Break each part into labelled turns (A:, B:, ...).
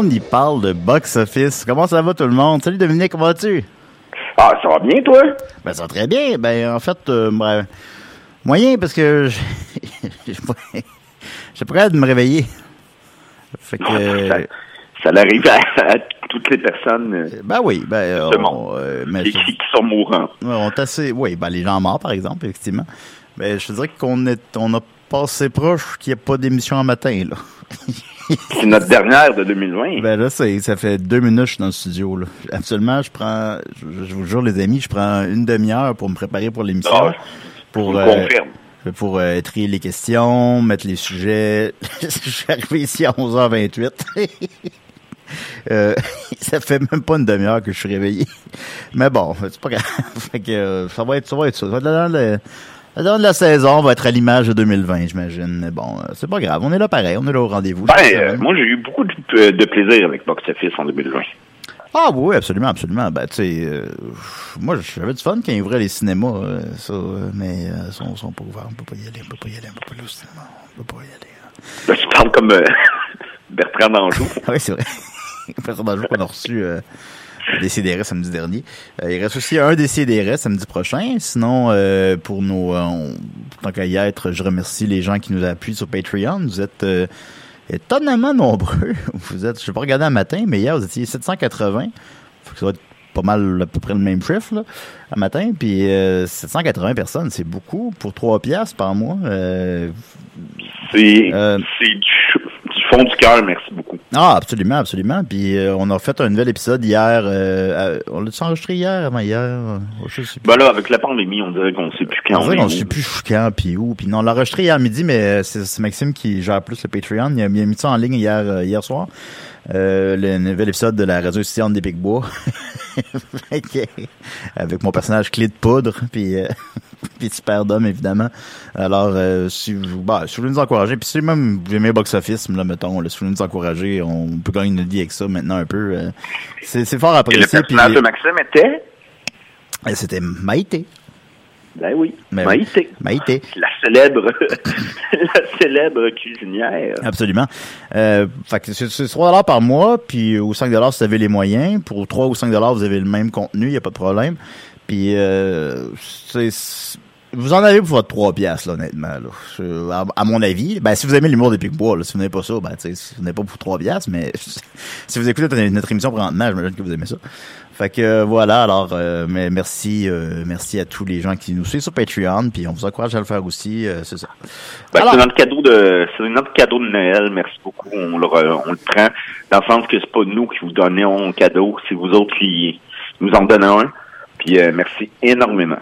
A: On y parle de box-office. Comment ça va tout le monde? Salut Dominique, comment vas-tu?
B: Ah, ça va bien, toi?
A: Ben, ça va très bien. Ben, en fait, euh, ben, moyen parce que j'ai pas capable de me réveiller. Fait que,
B: ça, ça l'arrive à, à toutes les personnes euh,
A: ben oui, ben, on, euh, mais
B: qui,
A: je-
B: qui sont mourants.
A: On assez, oui, ben les gens morts par exemple, effectivement. Mais je te dirais qu'on est, on a passé proche qu'il n'y ait pas d'émission en matin là.
B: C'est notre dernière de 2020.
A: Ben là, ça fait deux minutes que je suis dans le studio là. Absolument, je prends, je, je vous jure les amis, je prends une demi-heure pour me préparer pour l'émission,
B: Ah,
A: pour
B: je
A: euh,
B: confirme.
A: pour euh, trier les questions, mettre les sujets. je suis arrivé ici à 11h28. Euh, ça fait même pas une demi-heure que je suis réveillé. Mais bon, c'est pas grave. Fait que, ça va être ça. Va être ça. Ça va être dans le- dans la saison va être à l'image de 2020, j'imagine. Mais bon, euh, c'est pas grave. On est là pareil. On est là au rendez-vous.
B: Ben, euh, moi, j'ai eu beaucoup de, de plaisir avec Box Office en 2020.
A: Ah oui, absolument, absolument. Ben, tu sais, euh, moi, j'avais du fun quand ils ouvraient les cinémas, euh, ça, euh, mais ils sont, sont pas ouverts. On peut pas y aller, on peut pas y aller, on peut pas aller au cinéma. On peut pas y aller. hein.
B: Là, tu parles comme Bertrand Danjou.
A: Ah oui, c'est vrai. Le jour qu'on a reçu des CDR samedi dernier. Euh, il reste aussi un des CDR samedi prochain. Sinon, euh, pour nos... euh, on- tant qu'à y être, je remercie les gens qui nous appuient sur Patreon. Vous êtes euh, étonnamment nombreux. Vous êtes, je vais pas regarder un matin, mais hier, vous étiez 780. Faut que ça va être pas mal à peu près le même chiffre là, un matin. Puis euh, 780 personnes, c'est beaucoup pour 3 piastres par mois. Euh,
B: C'est
A: Euh,
B: du fond du cœur, merci beaucoup.
A: Ah, absolument, absolument. Puis euh, on a fait un nouvel épisode hier. euh, à- on l'a enregistré hier, avant hier. euh, je sais plus.
B: Ben là, avec la pandémie, on dirait qu'on sait plus quand
A: on dirait qu'on sait plus quand puis où. Puis non, on l'a enregistré hier midi, mais c'est c'est Maxime qui gère plus le Patreon. Il a, il a mis ça en ligne hier, euh, hier soir. Euh, le nouvel épisode de la radio étudiante des. Fait que, Avec mon personnage clé de poudre, puis, euh, puis super d'homme, évidemment. Alors, euh, si, vous, bah, si vous voulez nous encourager, puis si même vous aimez Box Office, là, mettons, là, si vous voulez nous encourager, on peut gagner notre vie avec ça maintenant un peu. euh, c'est c'est fort
B: Et le
A: apprécié. puis-
B: personnage de Maxime était?
A: et C'était Maïté.
B: Ben oui,
A: Ben oui.
B: Maïté.
A: Maïté.
B: La célèbre, la célèbre cuisinière.
A: Absolument. Euh, fait que c'est c'est 3 par mois, puis au 5 si vous avez les moyens. Pour 3 ou 5 vous avez le même contenu, il n'y a pas de problème. Puis euh, c'est- vous en avez pour votre 3 piastres, là, honnêtement. Là. Je- à, à mon avis, ben, si vous aimez l'humour des Picbois, là, si vous n'aimez pas ça, ben, si vous n'avez pas pour 3 piastres, mais si vous écoutez notre, notre émission présentement, j'imagine que vous aimez ça. Fait que euh, voilà, alors euh, mais merci euh, merci à tous les gens qui nous suivent sur Patreon, puis on vous encourage à le faire aussi, euh, c'est ça.
B: Ben,
A: Alors-
B: c'est notre cadeau de c'est notre cadeau de Noël, merci beaucoup. On le, on le prend dans le sens que c'est pas nous qui vous donnons un cadeau, c'est vous autres qui nous en donnez un. Puis euh, merci énormément.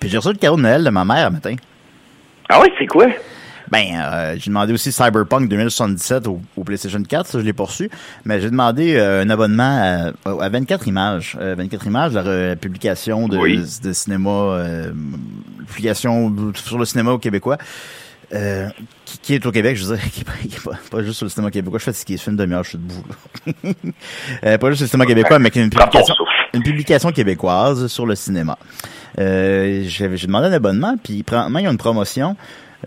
A: Puis j'ai reçu le cadeau de Noël de ma mère un matin.
B: Ah oui, c'est quoi?
A: Ben, euh, j'ai demandé aussi Cyberpunk 2077 au, au PlayStation 4, ça je l'ai reçu, mais j'ai demandé euh, un abonnement à, à 24 images, euh, 24 images, la, la publication de,
B: Oui.
A: de cinéma, euh, publication sur le cinéma au québécois. Euh, qui, qui est au Québec, je veux dire, qui est pas, qui est pas, pas juste sur le cinéma québécois. Je fais ce qui est une demi-heure, je suis debout. là. Euh, pas juste sur le cinéma québécois, mais une
B: Prends ton
A: publication, une publication québécoise sur le cinéma. Euh, j'ai demandé un abonnement, puis premièrement, il y a une promotion.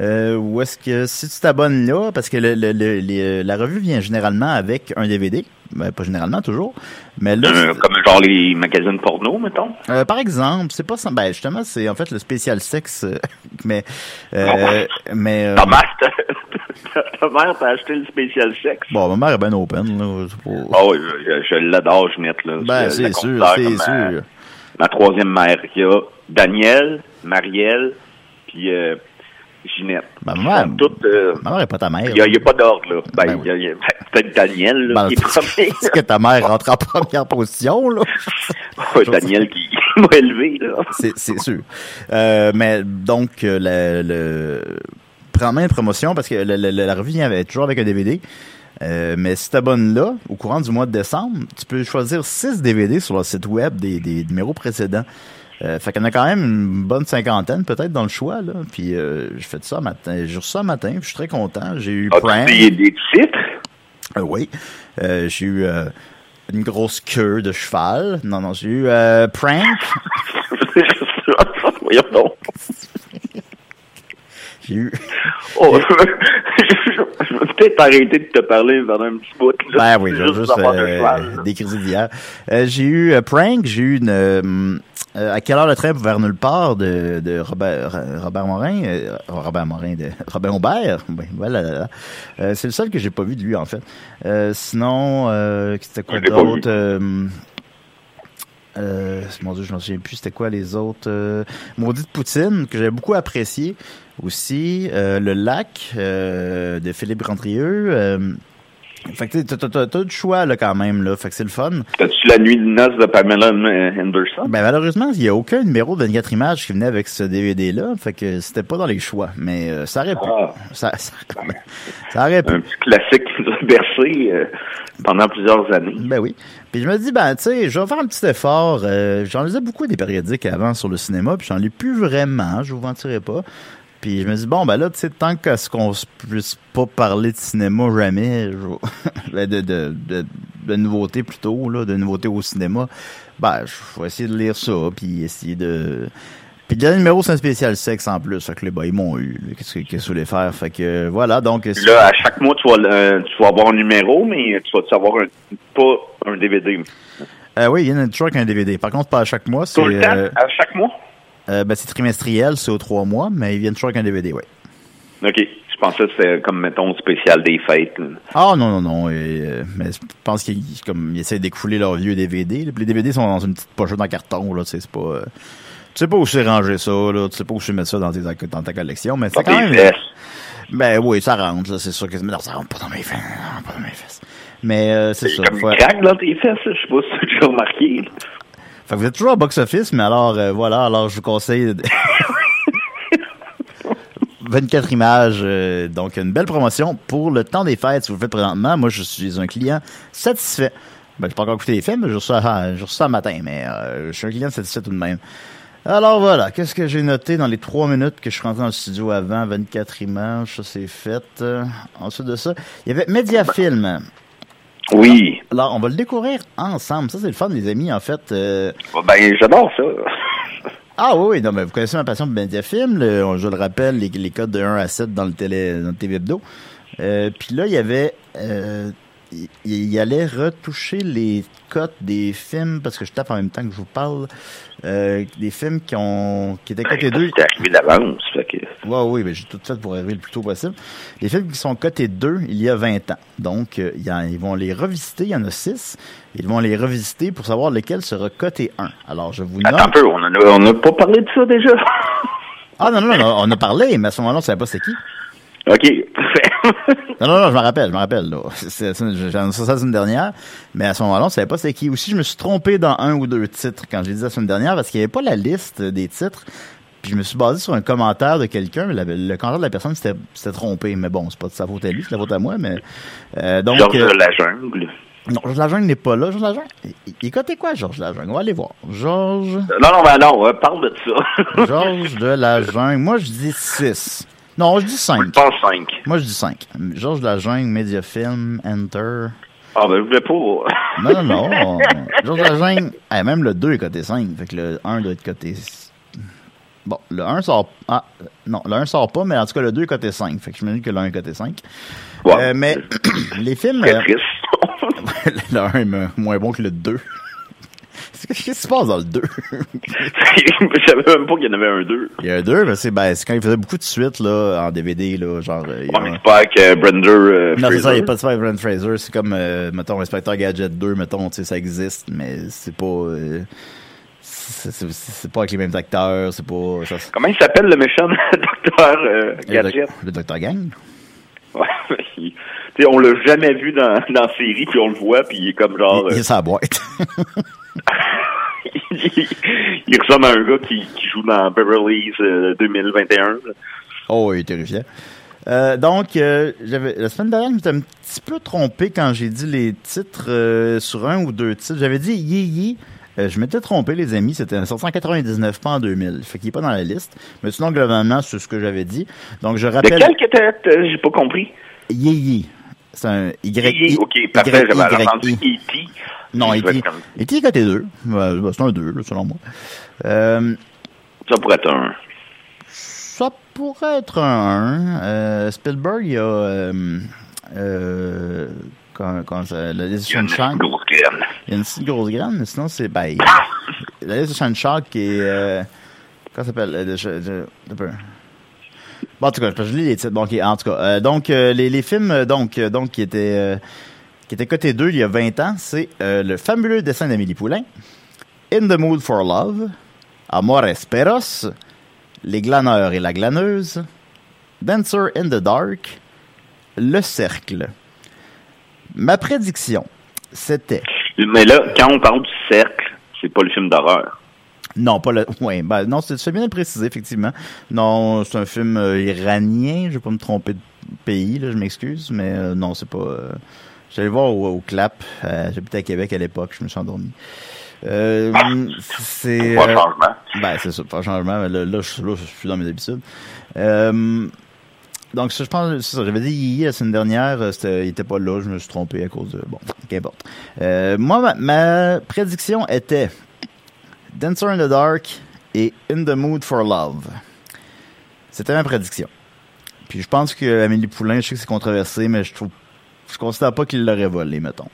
A: Euh, où est-ce que si tu t'abonnes là, parce que le, le- le- les- la revue vient généralement avec un DVD, ben, pas généralement toujours, mais là,
B: Euh, comme genre les magazines porno, mettons?
A: euh, par exemple, c'est pas ça. Ben justement, c'est en fait le spécial sexe, euh, mais euh, mais euh,
B: Ta mère, t'a- mère t'a acheté le spécial sexe.
A: bon, ma mère est bien open là. pas-
B: Ah oui, je, je l'adore. Là.
A: Ben c'est sûr, c'est
B: ma-
A: sûr.
B: Ma troisième mère. Il y a Daniel, Marielle, puis euh, Ginette.
A: Ben, ma mère-
B: euh,
A: Ma mère est pas ta mère.
B: il n'y a, pas d'ordre, là. Ben,
A: Ben
B: peut-être Daniel, là,
A: Ben,
B: qui est premier.
A: Est-ce que ta mère rentre en première position là
B: Ouais, Daniel qui m'a élevé, là.
A: c'est sûr. Euh, mais donc euh, le, le prends main promotion parce que le- le- la revue vient toujours avec un DVD. Euh, mais si t'abonnes là, au courant du mois de décembre, tu peux choisir 6 DVD sur le site web des, des numéros précédents. Euh, fait en a quand même une bonne cinquantaine peut-être dans le choix là. Puis euh, j'ai fait ça matin, j'ai ça matin, puis je suis très content. J'ai eu Prank.
B: des, des titres?
A: Euh, oui. Euh, j'ai eu euh, une grosse queue de cheval. Non, non, j'ai eu euh, Prank.
B: Voyons donc.
A: J'ai eu.
B: Oh, je vais peut-être arrêter de te parler pendant un petit bout. Là.
A: Ben oui,
B: Juste
A: juste euh,
B: cheval,
A: des crises d'hier. Euh, j'ai eu euh, Prank, j'ai eu une... euh, à quelle heure le train vers nulle part de, de Robert, Robert Morin, Robert Morin, de Robert Aubert? Ben, voilà, là, là. C'est le seul que j'ai pas vu de lui en fait. Sinon, euh, c'était quoi d'autre? Euh, euh, mon dieu, je m'en souviens plus. C'était quoi les autres euh, Maudite Poutine que j'avais beaucoup apprécié aussi. Euh, le lac euh, de Philippe Grandrieux. Fait que t'as, t'as, t'as, t'as du choix là quand même là. Fait que c'est le fun.
B: T'as-tu la nuit de noces de Pamela Henderson?
A: Ben malheureusement, il y a aucun numéro de 24 images qui venait avec ce DVD là. Fait que c'était pas dans les choix. Mais euh, ça aurait pu.
B: Ah.
A: Ça, ça, ça aurait pu.
B: Un petit classique qui nous a bercé euh, pendant plusieurs années.
A: Ben oui. Puis je me dis, ben, tu sais, je vais faire un petit effort. Euh, j'en lisais beaucoup des périodiques avant sur le cinéma, puis j'en lis plus vraiment, je vous mentirai pas. Puis je me dis, bon, ben là, tu sais, tant qu'à ce qu'on se puisse pas parler de cinéma jamais, je ben, de, de, de, de nouveautés plutôt, là, de nouveautés au cinéma, ben, je vais essayer de lire ça, puis essayer de... Puis le dernier numéro, c'est un spécial sexe en plus, fait que là, ben, ils m'ont eu. Qu'est-ce que qu'est-ce que je voulais faire? Fait que, voilà, donc...
B: Là, à chaque mois, tu vas, euh, tu vas avoir un numéro, mais tu vas avoir un, pas un DVD.
A: Euh, oui, il y en a toujours avec un DVD. Par contre, pas à chaque mois, c'est...
B: Tout le temps,
A: euh,
B: à chaque mois?
A: Euh, ben, c'est trimestriel, c'est aux trois mois, mais ils viennent toujours avec un DVD, oui.
B: OK. Je pensais que c'était comme, mettons, spécial des fêtes.
A: Ah non, non, non. et, euh, mais je pense qu'ils ils essaient d'écouler leurs vieux DVD. là, les DVD sont dans une petite pochette en carton, là, tu sais, c'est pas... euh, tu sais pas où c'est ranger ça, là, tu sais pas où je mettre ça dans, tes, dans ta collection, mais c'est quand même...
B: fesses.
A: Ben oui, ça rentre, là, c'est sûr que... Mais non, ça rentre pas dans mes fesses, ça rentre pas dans mes fesses. Mais euh, c'est ça.
B: Comme
A: faut-
B: craque dans tes fesses, je sais pas si tu as remarqué.
A: Fait que vous êtes toujours au box-office, mais alors, euh, voilà, alors je vous conseille... de- 24 images, euh, donc une belle promotion pour le temps des fêtes, si vous le faites présentement. Moi, je suis un client satisfait. Ben, j'ai pas encore écouté les films, mais j'ai reçu ça, reçu ça matin, mais euh, je suis un client satisfait tout de même. Alors voilà, qu'est-ce que j'ai noté dans les trois minutes que je suis rentré dans le studio avant, 24 images, ça c'est fait. Euh, ensuite de ça, il y avait Mediafilm.
B: Oui.
A: Alors, on va le découvrir ensemble. Ça, c'est le fun, les amis, en fait. Euh,
B: Ben, j'adore ça.
A: ah oui, oui, non, mais vous connaissez ma passion pour Mediafilm. Le, je le rappelle, les, les codes de 1 à 7 dans le télé, dans le TV Hebdo. Euh, Puis là, il y avait... Euh, il, il allait retoucher les cotes des films, parce que je tape en même temps que je vous parle, euh, des films qui ont qui étaient cotés 2.
B: C'était arrivé d'avance. Que...
A: Ouais, oui, mais j'ai tout fait pour arriver le plus tôt possible. Les films qui sont cotés 2 il y a 20 ans. Donc, euh, il y a- ils vont les revisiter, il y en a 6. Ils vont les revisiter pour savoir lequel sera coté 1. Alors, je vous nomme...
B: Attends un peu, on en a, on a pas parlé de ça déjà?
A: Ah non, non, non, on a parlé, mais à ce moment-là, on savait pas c'était qui.
B: OK.
A: Non, non, non, je me rappelle, je me rappelle. là. C'est- c'est- J'en ça la semaine dernière, mais à ce moment-là, on savait pas c'était qui. Aussi, je me suis trompé dans un ou deux titres quand j'ai dit la semaine dernière parce qu'il n'y avait pas la liste des titres. Puis je me suis basé sur un commentaire de quelqu'un, la- le commentaire de la personne s'était trompé. Mais bon, c'est pas de sa faute à lui, c'est de la faute à moi. Mais euh, donc,
B: Georges
A: euh,
B: de la jungle.
A: Non, Georges Lajungle n'est pas là. Georges Lajungle, il, coté quoi, Georges Lajungle? On va aller voir. Georges,
B: Non, non, ben non, euh, parle de ça.
A: Georges de Lajungle. Moi, je dis 6. Non, je dis 5.
B: Je pense 5.
A: Moi, je dis 5. Georges Lajungle, Mediafilm, Enter.
B: Ah, ben, je voulais pas.
A: Non, non, non. Georges Lajungle, eh, même le 2 est coté 5. Fait que le 1 doit être coté. Bon, le 1 sort. Ah, non, le 1 sort pas, mais en tout cas, le 2 est coté 5. Fait que je me dis que le 1 est coté 5.
B: Ouais.
A: Euh, mais les films.
B: Très triste.
A: le 1 est mo- moins bon que le 2. Qu'est-ce qui se passe dans le 2?
B: je savais même pas qu'il y en avait un 2.
A: Il y a un 2, mais c'est ben, c'est quand il faisait beaucoup de suites là, en DVD. Là, genre, euh,
B: Ouais, mais c'est pas avec euh, Brenda euh,
A: Non, c'est ça, il n'y a pas de avec Brent Fraser. C'est comme, euh, mettons, Inspector Gadget 2, mettons, tu sais, ça existe, mais c'est pas. c'est pas avec les mêmes acteurs, c'est pas. Ça,
B: Comment il s'appelle le méchant docteur Gadget?
A: le Dr. Gang?
B: Ouais, il- tu sais, on l'a jamais vu dans, dans la série, puis on le voit, puis il est comme genre...
A: il, il est sa boîte.
B: Il, il ressemble à un gars qui, qui joue dans Beverly Hills euh, 2021. là.
A: oh, il est terrifiant. Euh, donc, euh, j'avais la semaine dernière, je m'étais un petit peu trompé quand j'ai dit les titres euh, sur un ou deux titres. J'avais dit Yi Yi. Euh, je m'étais trompé, les amis. C'était en 99, pas en 2000. Fait qu'il est pas dans la liste. Mais sinon, globalement, c'est ce que j'avais dit. Donc, je rappelle.
B: Lequel que t'as- t'as- j'ai pas compris?
A: Yi Yi. C'est un Y.
B: Ok, parfait, j'avais entendu. E.T.
A: Non, E.T.
B: comme-
A: E.T. est côté 2. c'est un 2, là, selon moi. Euh,
B: Ça pourrait être un...
A: ça pourrait être un 1. Euh, Spielberg, il y a... Euh, euh, quand, quand ça, la liste
B: une
A: Sunshine.
B: grosse graine.
A: Il y a une petite grosse graine, mais sinon, c'est... Ben, la liste Sunshine qui est... Euh, comment ça s'appelle? Euh, de- de- de- de- En tout cas, je lis les titres. Bon, en tout cas, euh, donc, euh, les, films euh, donc, donc, qui étaient... qui était coté 2 il y a 20 ans, c'est le fabuleux dessin d'Amélie Poulain, In the Mood for Love, Amores Perros, Les glaneurs et la glaneuse, Dancer in the Dark, Le Cercle. Ma prédiction, c'était...
B: Mais là, quand on parle du cercle, c'est pas le film d'horreur.
A: Non, pas le... Ouais, ben, non, c'est bien de le préciser, effectivement. Non, c'est un film euh, iranien, je vais pas me tromper de pays, là, je m'excuse, mais euh, non, c'est pas... Euh... J'allais voir au, au Clap, euh, j'habitais à Québec à l'époque, je me suis endormi. Euh, c'est...
B: Pas de changement.
A: Ben, c'est ça, pas de changement, mais là, là, je, là, je suis dans mes habitudes. Euh, donc, ça, je pense, c'est ça, j'avais dit Yii la semaine dernière, il était pas là, je me suis trompé à cause de, bon, qu'importe. Euh, moi, ma, ma prédiction était Dancer in the Dark et In the Mood for Love. C'était ma prédiction. Puis je pense que Amélie Poulain, je sais que c'est controversé, mais je trouve, je considère pas qu'il l'aurait volé, mettons.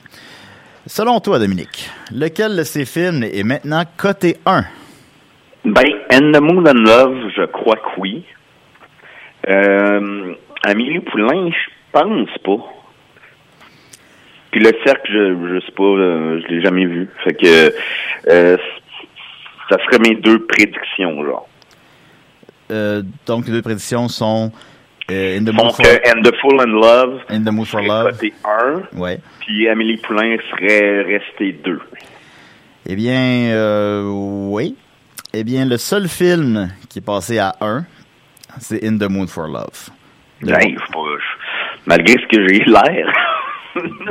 A: Selon toi, Dominique, lequel de ces films est maintenant coté 1?
B: Ben, And the Moon and Love, je crois que oui. Euh, Amélie Poulain, je pense pas. Puis le cercle, je, je sais pas, euh, je l'ai jamais vu. Fait que euh, ça serait mes deux prédictions, genre.
A: Euh, donc, les deux prédictions sont euh, In the Mood
B: Donc,
A: for,
B: And the Full and Love
A: In the Mood for Love.
B: côté 1,
A: Ouais.
B: puis Amélie Poulain serait restée 2.
A: Eh bien, euh, oui. Eh bien, le seul film qui est passé à 1, c'est In the Mood for Love.
B: Je- malgré ce que j'ai l'air.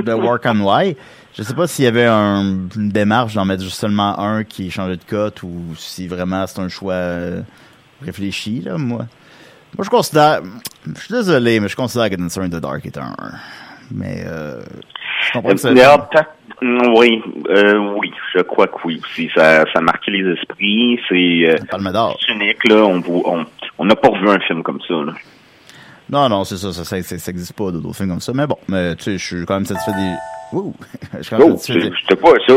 A: de Work on Why. Je sais pas s'il y avait un- une démarche d'en mettre juste seulement un qui changeait de cote ou si vraiment c'est un choix euh, réfléchi, là, moi. Moi, je considère... Je suis désolé, mais je considère que Dancer in the Dark est un 1. Mais, euh, je comprends que
B: peut-être- mm, oui, euh, oui, je crois que oui aussi. Ça, ça a marqué les esprits. C'est euh, unique, là. On vous- on on n'a pas revu un film comme ça, là.
A: Non, non, c'est ça, ça, ça, ça, ça existe pas d'autres films comme ça. Mais bon, mais tu sais, je suis quand même satisfait des. Ouh! Je suis quand même
B: Oh,
A: satisfait des.
B: c'était quoi ça?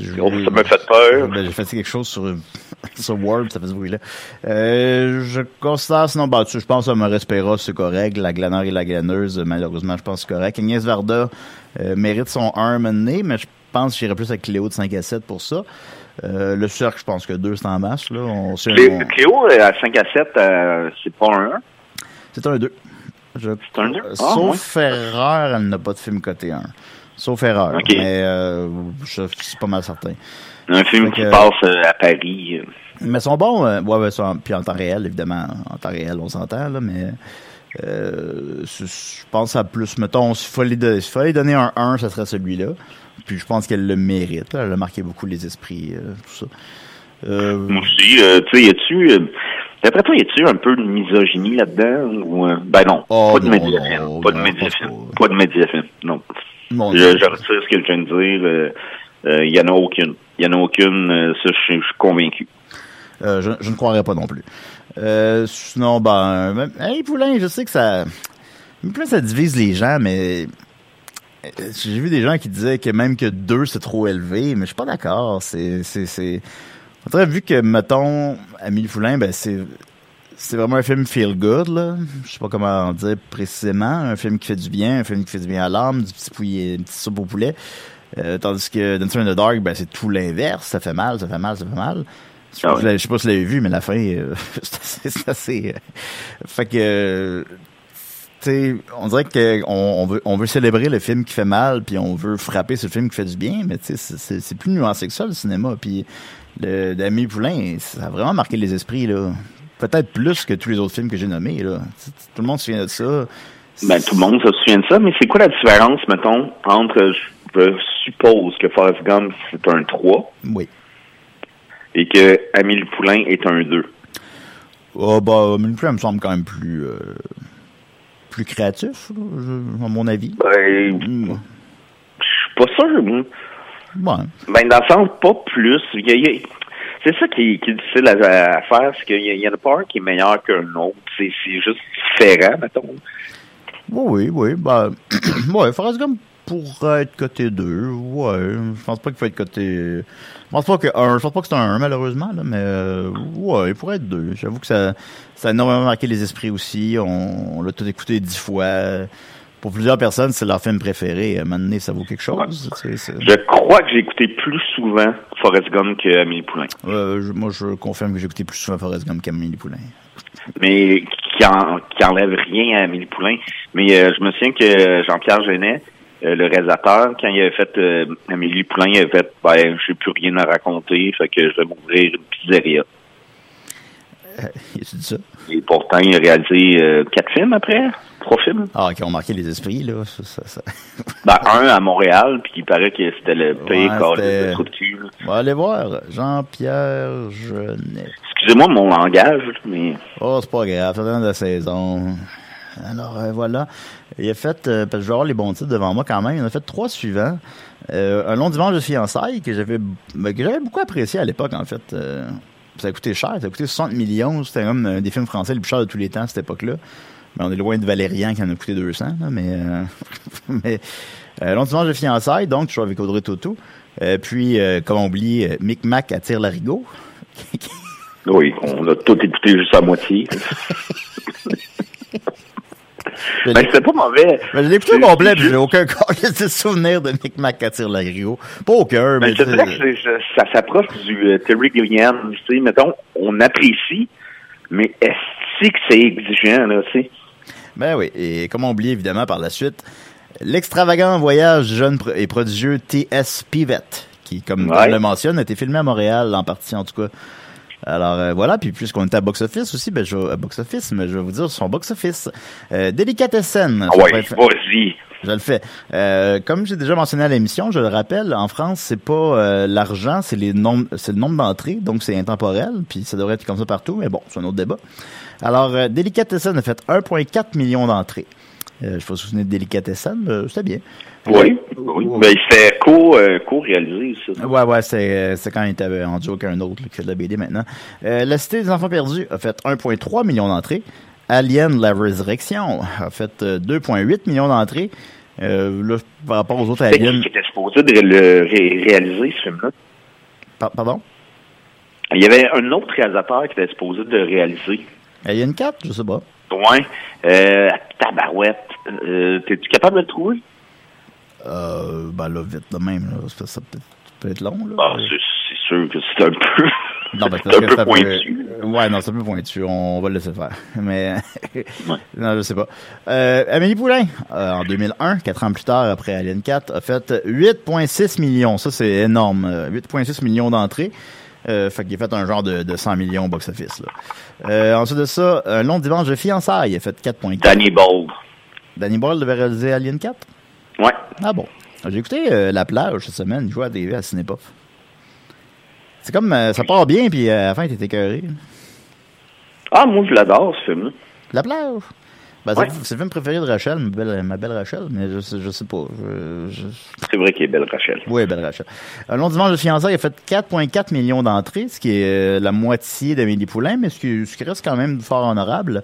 A: Je-
B: Oh, ça m'a fait peur.
A: Ben, j'ai fait quelque chose sur, sur Word, ça fait ce bruit-là. Euh, je considère, sinon, bah, tu je pense à Maurice Perra, c'est correct. La glaneur et la glaneuse, malheureusement, je pense que c'est correct. Agnès Varda euh, mérite son 1 à mener, mais je pense que j'irais plus avec Cléo de 5 à 7 pour ça. Euh, le cercle, je pense que 2, c'est en masse, là. On, on-
B: Cléo, euh, à 5 à 7, euh, c'est pas un 1.
A: C'est un 2. Je,
B: C'est un deux? Ah,
A: sauf erreur, elle n'a pas de film côté 1. Sauf erreur. Mais euh, je suis pas mal certain.
B: Un film qui passe euh, à Paris. euh.
A: Mais ils sont bons, euh, ouais, ouais, sont- puis en temps réel, évidemment. En temps réel, on s'entend, là, mais Euh, je pense à plus, mettons, s'il fallait, de- s'il fallait donner un 1, ça serait celui-là. Puis je pense qu'elle le mérite. Elle a marqué beaucoup les esprits, euh, tout ça. Euh,
B: Moi aussi, euh, tu sais, y a-tu, euh, d'après toi, y a-tu un peu de misogynie là-dedans? Ou, euh, ben non,
A: Oh,
B: pas de
A: non, non,
B: Pas de
A: non, pas-
B: Pas de médiafilm, non.
A: non,
B: Je, je retire ce que je viens de dire. euh, euh, y en a aucune. Y en a aucune, euh, ça, je suis convaincu.
A: Euh, je, je ne croirais pas non plus. Euh, sinon, ben, hey, Poulain, je sais que ça, plus ça divise les gens, mais euh, j'ai vu des gens qui disaient que même que deux c'est trop élevé, mais je suis pas d'accord. C'est, c'est, c'est, on dirait, vu que mettons Amélie Poulain, ben c'est, c'est vraiment un film feel good là. Je sais pas comment dire précisément, un film qui fait du bien, un film qui fait du bien à l'âme, du petit pouillet, une petite soupe au poulet. Euh, tandis que Dancer in the Dark, ben c'est tout l'inverse. Ça fait mal, ça fait mal, ça fait mal. Je sais,
B: Ah
A: pas, si vous l'avez- vu, mais la fin, euh, c'est assez... c'est assez, euh, fait que... tu on dirait qu'on on veut, on veut célébrer le film qui fait mal, puis on veut frapper le film qui fait du bien, mais tu sais, c'est- plus nuancé que ça, le cinéma. Puis d'Ami Poulain, ça a vraiment marqué les esprits, là. Peut-être plus que tous les autres films que j'ai nommés, là. Tout le monde se souvient de ça.
B: Ben, tout le monde se souvient de ça, mais c'est quoi la différence, mettons, entre, je suppose que Forrest Gump, c'est un 3
A: Oui.
B: et que Amélie Poulain est un 2?
A: Oh, bah, Amélie Poulain me semble quand même plus... euh, plus créatif, à mon avis.
B: Ben,
A: Mm.
B: je suis pas sûr.
A: Ouais.
B: Ben, dans le sens, pas plus. C'est ça qui, qui est difficile à, à faire, c'est qu'il y, en a pas un qui est meilleur qu'un autre. C'est juste différent, mettons.
A: Oui, oui, oui. Ben, ouais, Forrest Gump pourrait être côté 2. Ouais. Je pense pas qu'il faut être côté. Je pense pas que un. Je pense pas que c'est un 1, malheureusement, là, mais euh, ouais, il pourrait être 2. J'avoue que ça, ça a énormément marqué les esprits aussi. On, on l'a tout écouté dix fois. Pour plusieurs personnes, c'est leur film préféré. À un moment donné, ça vaut quelque chose.
B: Je crois que j'ai écouté plus souvent Forrest Gump qu'Amélie Poulain.
A: Euh, je- moi, je confirme que j'ai écouté plus souvent Forrest Gump qu'Amélie Poulain.
B: mais qui, en, qui enlève rien à Amélie Poulain. Mais euh, je me souviens que Jean-Pierre Genet, euh, le réalisateur, quand il avait fait euh, Amélie Poulain, il avait fait ben j'ai plus rien à raconter, fait que je vais m'ouvrir une pizzeria.
A: A dit ça?
B: Et pourtant, il a réalisé euh, quatre films après, trois films.
A: Ah, qui ont marqué les esprits, là. Ça, ça, ça.
B: Ben, un à Montréal, puis il paraît que c'était le pire
A: Ouais,
B: de trou de cul.
A: On va aller voir. Jean-Pierre Genet.
B: Excusez-moi mon langage, mais
A: Oh, c'est pas grave, ça donne de la saison. Alors, euh, voilà. Il a fait, euh, parce que je vais avoir les bons titres devant moi quand même, il en a fait trois suivants. Euh, un long dimanche de fiançailles que j'avais ben, que j'avais beaucoup apprécié à l'époque, en fait. Ça a coûté cher, ça a coûté 60 millions. C'était comme un des films français les plus chers de tous les temps à cette époque-là. Mais on est loin de Valérian qui en a coûté 200, là, mais... Euh, mais long dimanche de fiançailles, donc, je suis avec Audrey Toto. Puis, comme on oublie, Mick Mac attire l'arigot.
B: oui, on a tout écouté juste à moitié. ben, c'était pas mauvais.
A: Ben, je l'ai écouté
B: C'est- c'est
A: puis j'ai aucun de souvenir de Mick Mac attire l'agrio. Pas au cœur,
B: Ben,
A: mais... sais,
B: dirais que c'est- c'est- ça s'approche du euh, Terry Gilliam. Tu sais, mettons, on apprécie, mais est-ce que c'est exigeant, là, tu sais?
A: Ben oui, et comment oublier évidemment par la suite l'extravagant voyage jeune et prodigieux T.S. Pivett, qui, comme
B: Ouais.
A: on le mentionne, a été filmé à Montréal, en partie en tout cas. Alors euh, voilà, puis puisqu'on était à box-office aussi, ben je vais à box-office, mais je vais vous dire son box-office. Euh, Délicatessen.
B: Ah ouais, vas-y.
A: Je le fais. Euh, comme j'ai déjà mentionné à l'émission, je le rappelle, en France, c'est pas euh, l'argent, c'est les nombres, c'est le nombre d'entrées, donc c'est intemporel, puis ça devrait être comme ça partout, mais bon, c'est un autre débat. Alors, euh, Delicatessen a fait 1,4 million d'entrées. Euh, je vous souvenez de Delicatessen, euh, c'était bien.
B: Oui, oui. Ben, c'était co, euh, co-réalisé, ça.
A: Ouais, c'est euh, c'est quand il était en duo qu'un autre là, qui fait de la BD maintenant. Euh, la Cité des Enfants Perdus a fait 1,3 million d'entrées. Alien, la Résurrection a fait euh, 2,8 millions d'entrées. Euh, là, par rapport aux autres aliens...
B: qui était supposé de le ré- réaliser, ce film-là?
A: Par- pardon?
B: Il y avait un autre réalisateur qui était supposé de le réaliser.
A: Alien 4, je sais pas.
B: Ouais. Euh, tabarouette. Euh, T'es-tu capable de le trouver?
A: Euh, ben là, vite de même, là. Ça, ça peut, être long, là.
B: Ah, c'est c'est sûr que c'est un peu...
A: non, ben,
B: c'est un peu
A: ça peut-
B: pointu.
A: Ouais, non, c'est un peu pointu. On va le laisser faire. Mais, non, je sais pas. Euh, Amélie Poulain, euh, en 2001, quatre ans plus tard, après Alien 4, a fait 8,6 millions. Ça, c'est énorme. Euh, 8,6 millions d'entrées. Euh, fait qu'il a fait un genre de, de 100 millions au box-office. Euh, ensuite de ça, un long dimanche de fiançailles, il a fait 4.4.
B: Danny Bold.
A: Danny Boyle devait réaliser Alien 4.
B: Ouais.
A: Ah bon? J'ai écouté euh, La plage cette semaine, jouait à TV à Cinépof. C'est comme, euh, ça part bien, puis euh, à la fin, t'es écœuré.
B: Ah, moi, je l'adore, ce film-là.
A: La plage? Ben,
B: Ouais.
A: c'est, le film préféré de Rachel, ma belle, ma belle Rachel, mais je, sais- je sais pas. Je, je-
B: C'est vrai qu'il est belle, Rachel.
A: Oui, belle Rachel. Un long dimanche de fiançailles a fait 4,4 millions d'entrées, ce qui est euh, la moitié d'Amélie Poulain, mais ce qui, ce qui reste quand même fort honorable.